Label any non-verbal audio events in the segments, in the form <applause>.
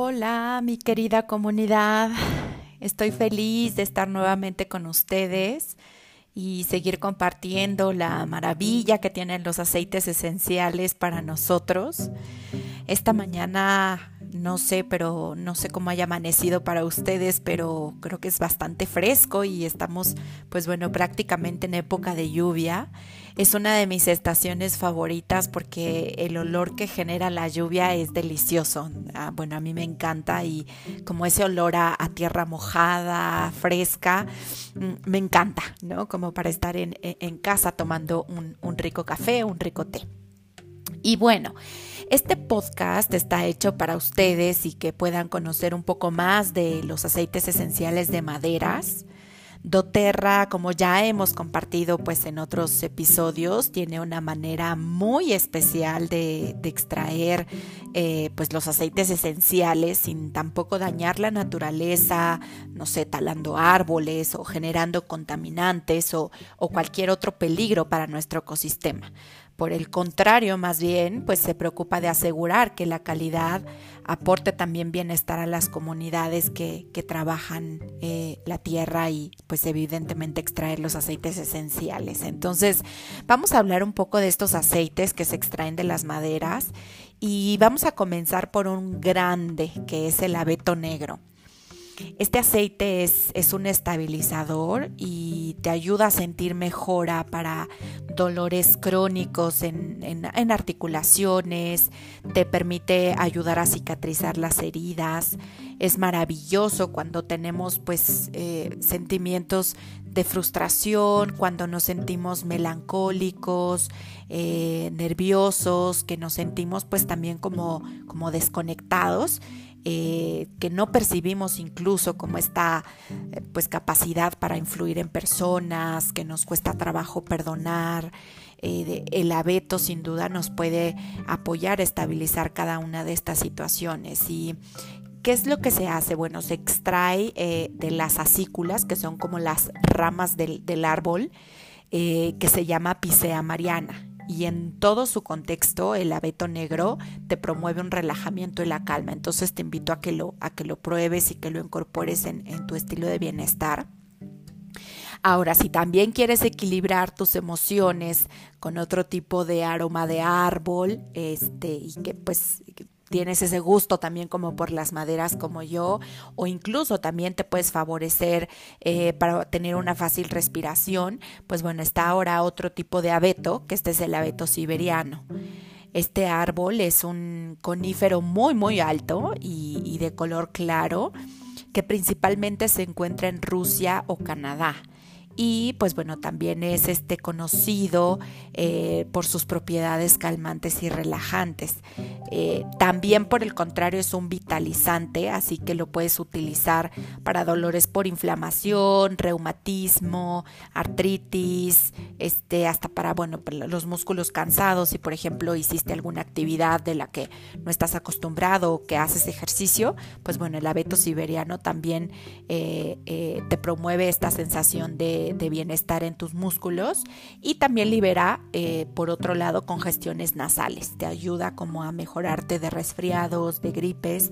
Hola, mi querida comunidad. Estoy feliz de estar nuevamente con ustedes y seguir compartiendo la maravilla que tienen los aceites esenciales para nosotros. Esta mañana no sé, pero no sé cómo haya amanecido para ustedes, pero creo que es bastante fresco y estamos, pues bueno, prácticamente en época de lluvia. Es una de mis estaciones favoritas porque el olor que genera la lluvia es delicioso. Ah, bueno, a mí me encanta y como ese olor a, tierra mojada, fresca, mm, me encanta, ¿no? Como para estar en, casa tomando un, un rico café, un rico té. Y bueno, este podcast está hecho para ustedes y que puedan conocer un poco más de los aceites esenciales de maderas. doTERRA, como ya hemos compartido pues en otros episodios, tiene una manera muy especial de, extraer eh, pues los aceites esenciales sin tampoco dañar la naturaleza, no sé, talando árboles o generando contaminantes o cualquier otro peligro para nuestro ecosistema. Por el contrario, más bien, pues se preocupa de asegurar que la calidad aporte también bienestar a las comunidades que, trabajan eh, la tierra y pues evidentemente extraer los aceites esenciales. Entonces, vamos a hablar un poco de estos aceites que se extraen de las maderas y vamos a comenzar por un grande que es el abeto negro. Este aceite es, un estabilizador y te ayuda a sentir mejora para dolores crónicos en, articulaciones, te permite ayudar a cicatrizar las heridas. Es maravilloso cuando tenemos pues eh, sentimientos de frustración, cuando nos sentimos melancólicos, eh, nerviosos, que nos sentimos pues también como, como desconectados. Eh, que no percibimos incluso como esta eh, pues capacidad para influir en personas, que nos cuesta trabajo perdonar. Eh, el abeto sin duda nos puede apoyar a estabilizar cada una de estas situaciones. ¿Y qué es lo que se hace? Bueno, se extrae de las acículas, que son como las ramas del árbol, que se llama Picea mariana y en todo su contexto el abeto negro te promueve un relajamiento y la calma. Entonces te invito a que lo, a que lo pruebes y que lo incorpores en, en tu estilo de bienestar. Ahora, si también quieres equilibrar tus emociones con otro tipo de aroma de árbol, este, y que pues tienes ese gusto también como por las maderas como yo, o incluso también te puedes favorecer eh, para tener una fácil respiración, pues bueno, está ahora otro tipo de abeto, que este es el abeto siberiano. Este árbol es un conífero muy muy alto y, y de color claro que principalmente se encuentra en Rusia o Canadá y pues bueno, también es este conocido eh, por sus propiedades calmantes y relajantes. Eh, también por el contrario es un vitalizante, así que lo puedes utilizar para dolores por inflamación, reumatismo, artritis, este, hasta para bueno, los músculos cansados, si por ejemplo hiciste alguna actividad de la que no estás acostumbrado o que haces ejercicio, pues bueno, el abeto siberiano también eh, te promueve esta sensación de de, bienestar en tus músculos y también libera, eh, por otro lado, congestiones nasales. Te ayuda como a mejorarte de resfriados, de gripes.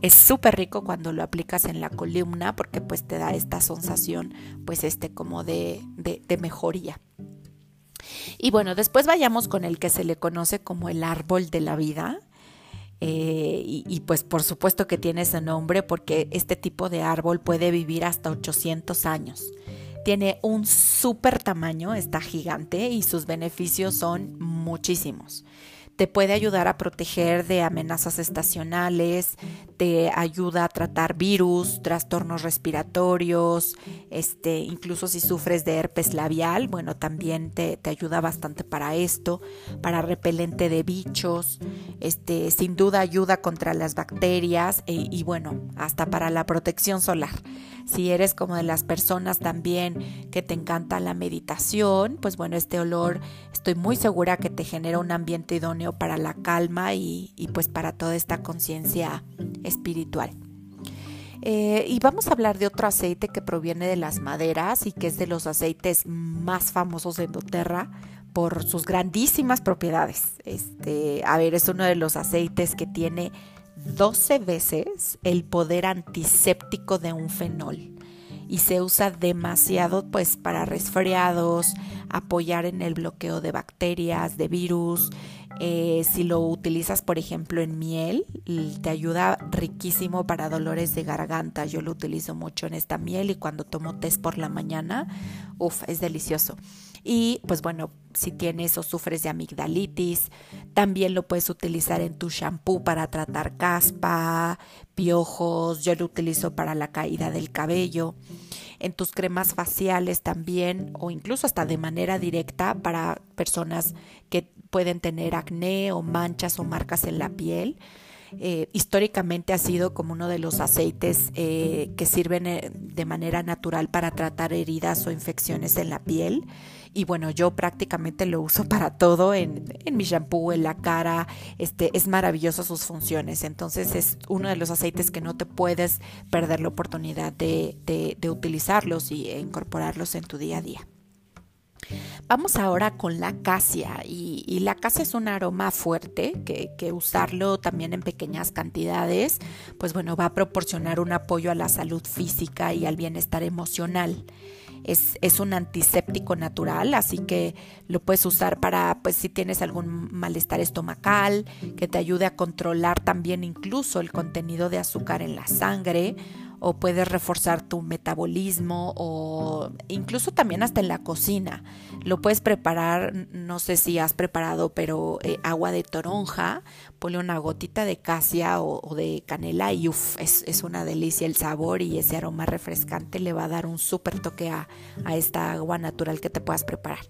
Es súper rico cuando lo aplicas en la columna porque pues te da esta sensación pues este como de, de, mejoría. Y bueno, después vayamos con el que se le conoce como el árbol de la vida. Eh, y, y, pues por supuesto que tiene ese nombre porque este tipo de árbol puede vivir hasta 800 años. Tiene un súper tamaño, está gigante y sus beneficios son muchísimos te puede ayudar a proteger de amenazas estacionales, te ayuda a tratar virus, trastornos respiratorios, este, incluso si sufres de herpes labial, bueno, también te, ayuda bastante para esto, para repelente de bichos, este, sin duda ayuda contra las bacterias e, y bueno, hasta para la protección solar. Si eres como de las personas también que te encanta la meditación, pues bueno, este olor estoy muy segura que te genera un ambiente idóneo para la calma y, pues para toda esta conciencia espiritual. Eh, y vamos a hablar de otro aceite que proviene de las maderas y que es de los aceites más famosos de doTERRA por sus grandísimas propiedades. Este, a ver, es uno de los aceites que tiene 12 veces el poder antiséptico de un fenol y se usa demasiado pues para resfriados, apoyar en el bloqueo de bacterias, de virus. Eh, si lo utilizas, por ejemplo, en miel, te ayuda riquísimo para dolores de garganta. Yo lo utilizo mucho en esta miel y cuando tomo test por la mañana, uff, es delicioso. Y pues bueno, si tienes o sufres de amigdalitis, también lo puedes utilizar en tu shampoo para tratar caspa, piojos. Yo lo utilizo para la caída del cabello en tus cremas faciales también o incluso hasta de manera directa para personas que pueden tener acné o manchas o marcas en la piel. Eh, históricamente ha sido como uno de los aceites eh, que sirven eh, de manera natural para tratar heridas o infecciones en la piel. Y bueno, yo prácticamente lo uso <laughs> para todo en, mi shampoo, en la cara. Este, es maravilloso sus funciones. Entonces es uno de los aceites que no te puedes perder la oportunidad de, de utilizarlos y incorporarlos en tu día a día. Vamos ahora con la casia y, la casia es un aroma fuerte que, usarlo también en pequeñas cantidades, pues bueno, va a proporcionar un apoyo a la salud física y al bienestar emocional. Es, es, un antiséptico natural, así que lo puedes usar para, pues si tienes algún malestar estomacal, que te ayude a controlar también incluso el contenido de azúcar en la sangre o puedes reforzar tu metabolismo o incluso también hasta en la cocina. Lo puedes preparar, no sé si has preparado, pero eh, agua de toronja, ponle una gotita de casia o, de canela y uff, es, una delicia el sabor y ese aroma refrescante le va a dar un súper toque a, a esta agua natural que te puedas preparar.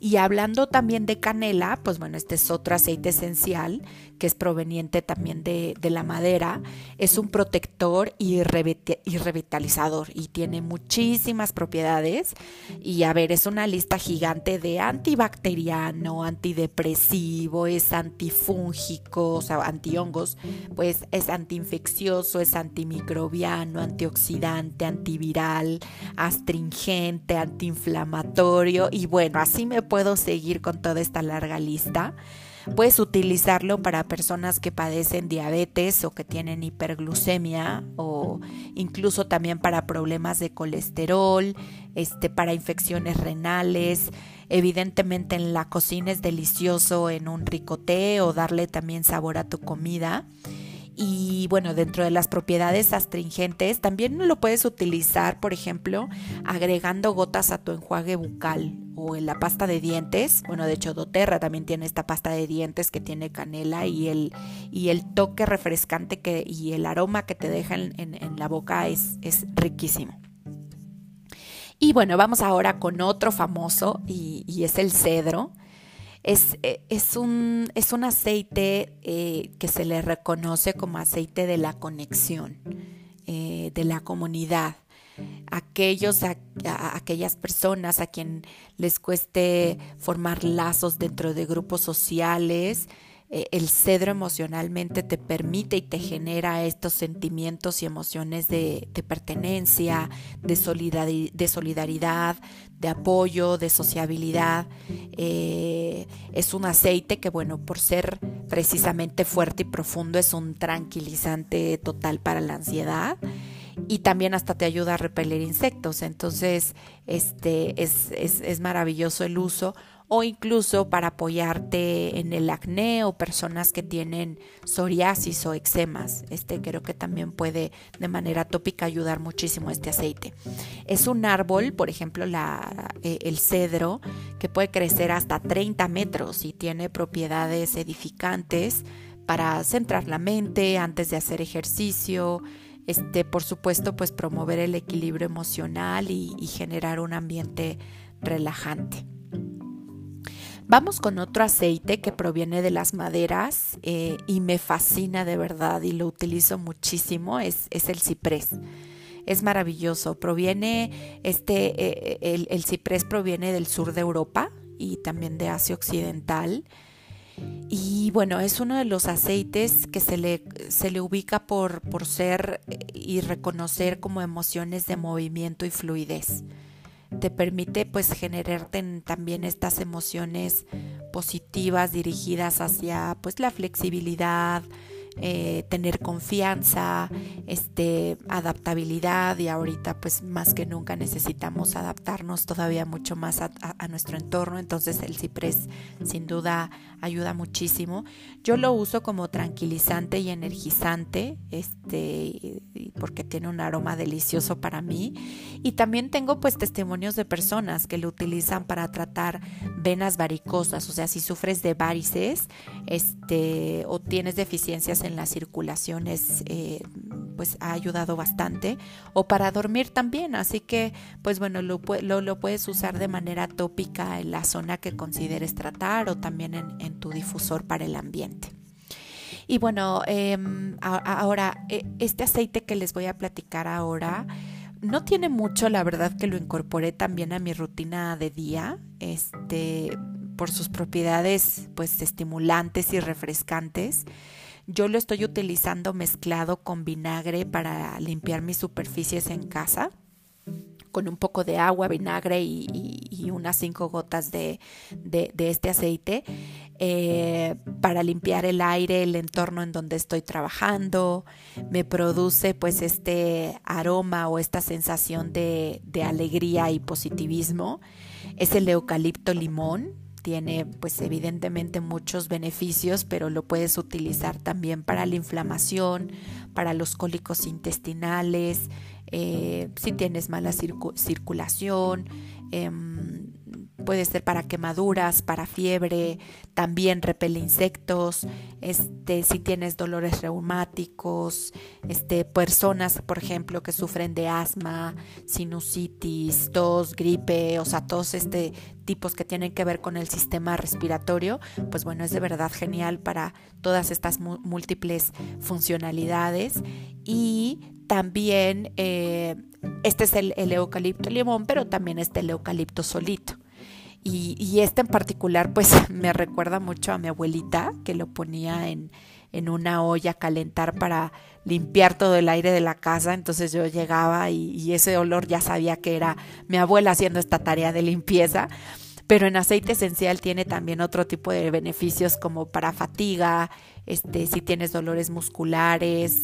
Y hablando también de canela, pues bueno, este es otro aceite esencial que es proveniente también de, la madera. Es un protector y, revitalizador y tiene muchísimas propiedades. Y a ver, es una lista gigante de antibacteriano, antidepresivo, es antifúngico, o sea, antihongos, pues es antiinfeccioso, es antimicrobiano, antioxidante, antiviral, astringente, antiinflamatorio. Y bueno, así me puedo seguir con toda esta larga lista. Puedes utilizarlo para personas que padecen diabetes o que tienen hiperglucemia o incluso también para problemas de colesterol, este, para infecciones renales. Evidentemente en la cocina es delicioso en un rico té o darle también sabor a tu comida. Y bueno, dentro de las propiedades astringentes, también lo puedes utilizar, por ejemplo, agregando gotas a tu enjuague bucal o en la pasta de dientes. Bueno, de hecho, doTERRA también tiene esta pasta de dientes que tiene canela y el, y el toque refrescante que, y el aroma que te deja en, la boca es, es riquísimo. Y bueno, vamos ahora con otro famoso y, y es el cedro. Es, eh, es, un, es un aceite eh, que se le reconoce como aceite de la conexión, eh, de la comunidad. Aquellos, aquellas personas a quien les cueste formar lazos dentro de grupos sociales, eh, el cedro emocionalmente te permite y te genera estos sentimientos y emociones de, pertenencia, de, solidaridad, de apoyo, de sociabilidad. Eh, es un aceite que, bueno, por ser precisamente fuerte y profundo, es un tranquilizante total para la ansiedad y también hasta te ayuda a repeler insectos. Entonces, este es, maravilloso el uso o incluso para apoyarte en el acné o personas que tienen psoriasis o eczemas. Este creo que también puede de manera tópica ayudar muchísimo este aceite. Es un árbol, por ejemplo, la, eh, el cedro, que puede crecer hasta 30 metros y tiene propiedades edificantes para centrar la mente antes de hacer ejercicio, este, por supuesto, pues promover el equilibrio emocional y generar un ambiente relajante. Vamos con otro aceite que proviene de las maderas eh, y me fascina de verdad y lo utilizo muchísimo, es, es el ciprés. Es maravilloso, proviene, este, eh, el, el, ciprés proviene del sur de Europa y también de Asia Occidental. Y bueno, es uno de los aceites que se le, se le ubica por, por ser y reconocer como emociones de movimiento y fluidez te permite pues generarte también estas emociones positivas dirigidas hacia pues la flexibilidad, eh, tener confianza, este, adaptabilidad y ahorita pues más que nunca necesitamos adaptarnos todavía mucho más a, nuestro entorno, entonces el ciprés sin duda ayuda muchísimo. Yo lo uso como tranquilizante y energizante, este, porque tiene un aroma delicioso para mí. Y también tengo pues testimonios de personas que lo utilizan para tratar venas varicosas, o sea, si sufres de varices, este, o tienes deficiencias en la circulación, eh, pues ha ayudado bastante, o para dormir también, así que, pues bueno, lo, lo, puedes usar de manera tópica en la zona que consideres tratar o también en, tu difusor para el ambiente. Y bueno, em, ahora, e, este aceite que les voy a platicar ahora, no tiene mucho, la verdad que lo incorporé también a mi rutina de día, este, por sus propiedades pues estimulantes y refrescantes. Yo lo estoy utilizando mezclado con vinagre para limpiar mis superficies en casa con un poco de agua, vinagre y, unas cinco gotas de, este aceite eh, para limpiar el aire, el entorno en donde estoy trabajando. Me produce pues este aroma o esta sensación de, de alegría y positivismo. Es el eucalipto limón tiene pues evidentemente muchos beneficios, pero lo puedes utilizar también para la inflamación, para los cólicos intestinales, eh, si tienes mala circulación, em, puede ser para quemaduras, para fiebre, también repele insectos, este, si tienes dolores reumáticos, este, personas, por ejemplo, que sufren de asma, sinusitis, tos, gripe, o sea, todos este tipos que tienen que ver con el sistema respiratorio, pues bueno, es de verdad genial para todas estas múltiples funcionalidades y también eh, este es el, eucalipto limón, pero también este el eucalipto solito. Y, este en particular pues <laughs> me recuerda mucho a mi abuelita que lo ponía en, en una olla a calentar para limpiar todo el aire de la casa. Entonces yo llegaba y, y, ese olor ya sabía que era mi abuela haciendo esta tarea de limpieza pero en aceite esencial tiene también otro tipo de beneficios como para fatiga, este, si tienes dolores musculares,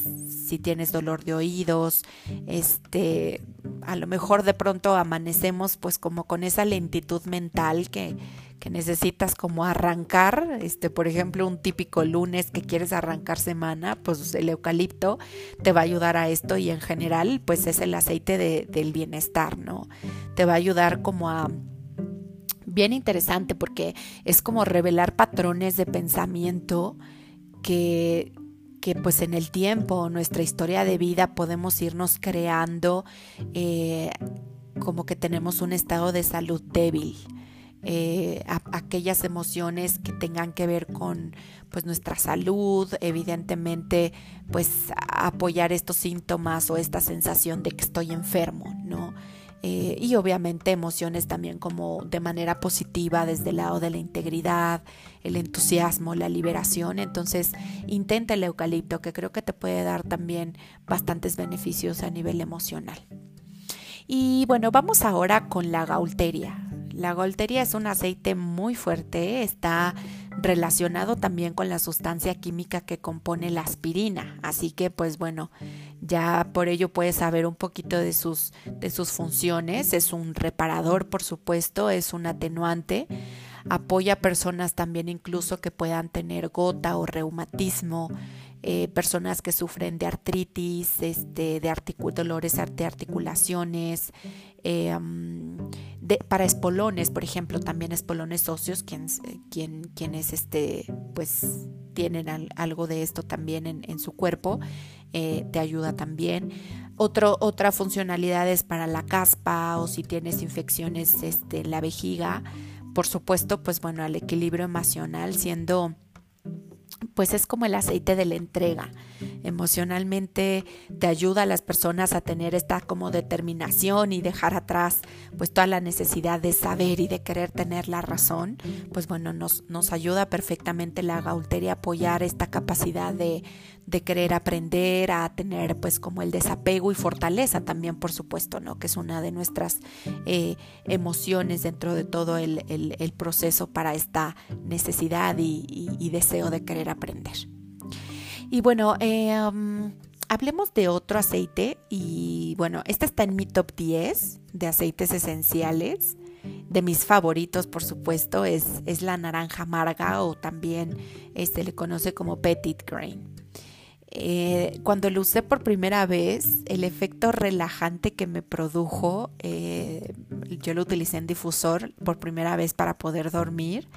si tienes dolor de oídos, este, a lo mejor de pronto amanecemos pues como con esa lentitud mental que, que necesitas como arrancar, este, por ejemplo, un típico lunes que quieres arrancar semana, pues el eucalipto te va a ayudar a esto y en general pues es el aceite de, del bienestar, ¿no? Te va a ayudar como a bien interesante porque es como revelar patrones de pensamiento que, que pues en el tiempo, nuestra historia de vida podemos irnos creando eh, como que tenemos un estado de salud débil. Eh, aquellas emociones que tengan que ver con pues nuestra salud, evidentemente pues apoyar estos síntomas o esta sensación de que estoy enfermo, ¿no? Eh, y obviamente emociones también como de manera positiva desde el lado de la integridad, el entusiasmo, la liberación. Entonces intenta el eucalipto que creo que te puede dar también bastantes beneficios a nivel emocional. Y bueno, vamos ahora con la gaulteria. La gaulteria es un aceite muy fuerte, está relacionado también con la sustancia química que compone la aspirina. Así que pues bueno, ya por ello puedes saber un poquito de sus, de sus funciones. Es un reparador, por supuesto, es un atenuante. Apoya a personas también incluso que puedan tener gota o reumatismo, eh, personas que sufren de artritis, este, de dolores de articulaciones, eh, para espolones, por ejemplo, también espolones óseos, quienes, quien, quienes este, pues, tienen algo de esto también en, su cuerpo, eh, te ayuda también. Otra funcionalidad es para la caspa o si tienes infecciones este, en la vejiga, por supuesto, pues bueno, al equilibrio emocional, siendo pues es como el aceite de la entrega. Emocionalmente te ayuda a las personas a tener esta como determinación y dejar atrás pues toda la necesidad de saber y de querer tener la razón. Pues bueno, nos, nos ayuda perfectamente la gaulteria a apoyar esta capacidad de, de querer aprender, a tener pues como el desapego y fortaleza también, por supuesto, ¿no? Que es una de nuestras eh, emociones dentro de todo el, proceso para esta necesidad y, deseo de querer aprender. Y bueno, eh, hablemos de otro aceite y bueno, este está en mi top 10 de aceites esenciales. De mis favoritos, por supuesto, es, es la naranja amarga o también este, le conoce como petit grain. Eh, cuando lo usé por primera vez, el efecto relajante que me produjo, eh, yo lo utilicé en difusor por primera vez para poder dormir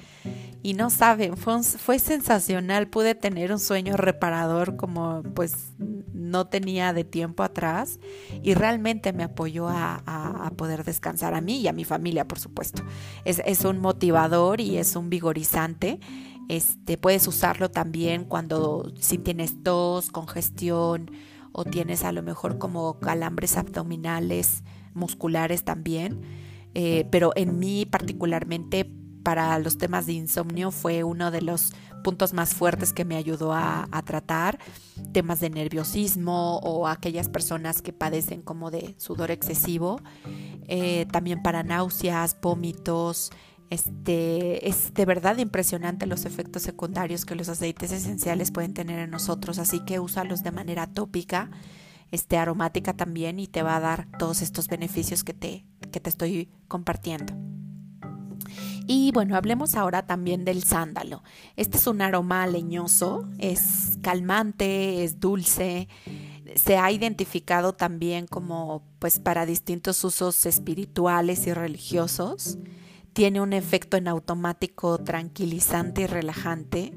y no saben, fue, sensacional, pude tener un sueño reparador como pues no tenía de tiempo atrás y realmente me apoyó a, poder descansar a mí y a mi familia, por supuesto. Es, es un motivador y es un vigorizante. Este, puedes usarlo también cuando si tienes tos, congestión o tienes a lo mejor como calambres abdominales, musculares también. Eh, pero en mí particularmente para los temas de insomnio fue uno de los puntos más fuertes que me ayudó a, tratar temas de nerviosismo o aquellas personas que padecen como de sudor excesivo, eh, también para náuseas, vómitos, este, es de verdad impresionante los efectos secundarios que los aceites esenciales pueden tener en nosotros, así que úsalos de manera tópica, este, aromática también y te va a dar todos estos beneficios que te, que te estoy compartiendo. Y bueno, hablemos ahora también del sándalo. Este es un aroma leñoso, es calmante, es dulce, se ha identificado también como pues para distintos usos espirituales y religiosos tiene un efecto en automático tranquilizante y relajante.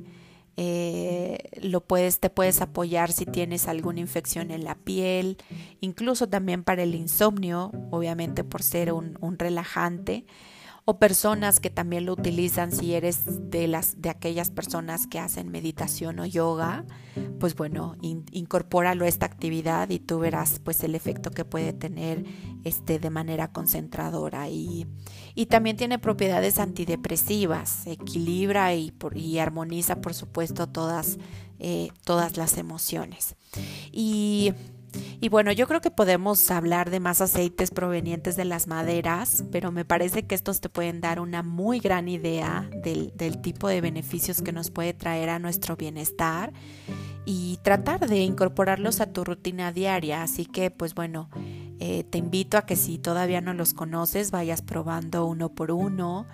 Eh, lo puedes, te puedes apoyar si tienes alguna infección en la piel, incluso también para el insomnio, obviamente por ser un, relajante o personas que también lo utilizan si eres de las de aquellas personas que hacen meditación o yoga, pues bueno, incorpóralo a esta actividad y tú verás pues el efecto que puede tener de manera concentradora y, y también tiene propiedades antidepresivas, equilibra y, y armoniza por supuesto todas, eh, todas las emociones. Y y bueno, yo creo que podemos hablar de más aceites provenientes de las maderas, pero me parece que estos te pueden dar una muy gran idea del, tipo de beneficios que nos puede traer a nuestro bienestar y tratar de incorporarlos a tu rutina diaria. Así que, pues bueno, eh, te invito a que si todavía no los conoces, vayas probando uno por uno,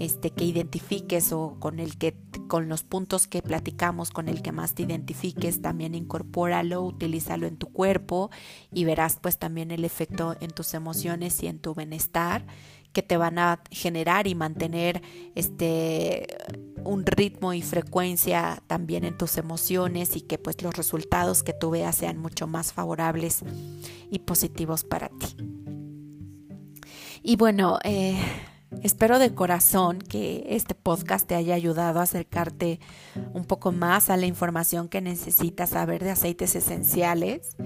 este, que identifiques o con el que, con los puntos que platicamos, con el que más te identifiques, también incorpóralo, utilízalo en tu cuerpo y verás pues también el efecto en tus emociones y en tu bienestar que te van a generar y mantener este un ritmo y frecuencia también en tus emociones y que pues los resultados que tú veas sean mucho más favorables y positivos para ti. Y bueno, eh, Espero de corazón que este podcast te haya ayudado a acercarte un poco más a la información que necesitas saber de aceites esenciales.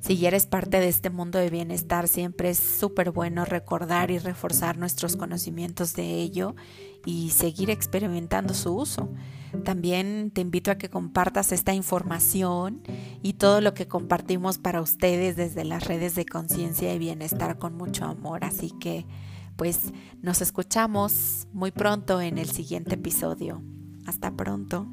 Si eres parte de este mundo de bienestar, siempre es súper bueno recordar y reforzar nuestros conocimientos de ello y seguir experimentando su uso. También te invito a que compartas esta información y todo lo que compartimos para ustedes desde las redes de conciencia y bienestar con mucho amor. Así que pues nos escuchamos muy pronto en el siguiente episodio. Hasta pronto.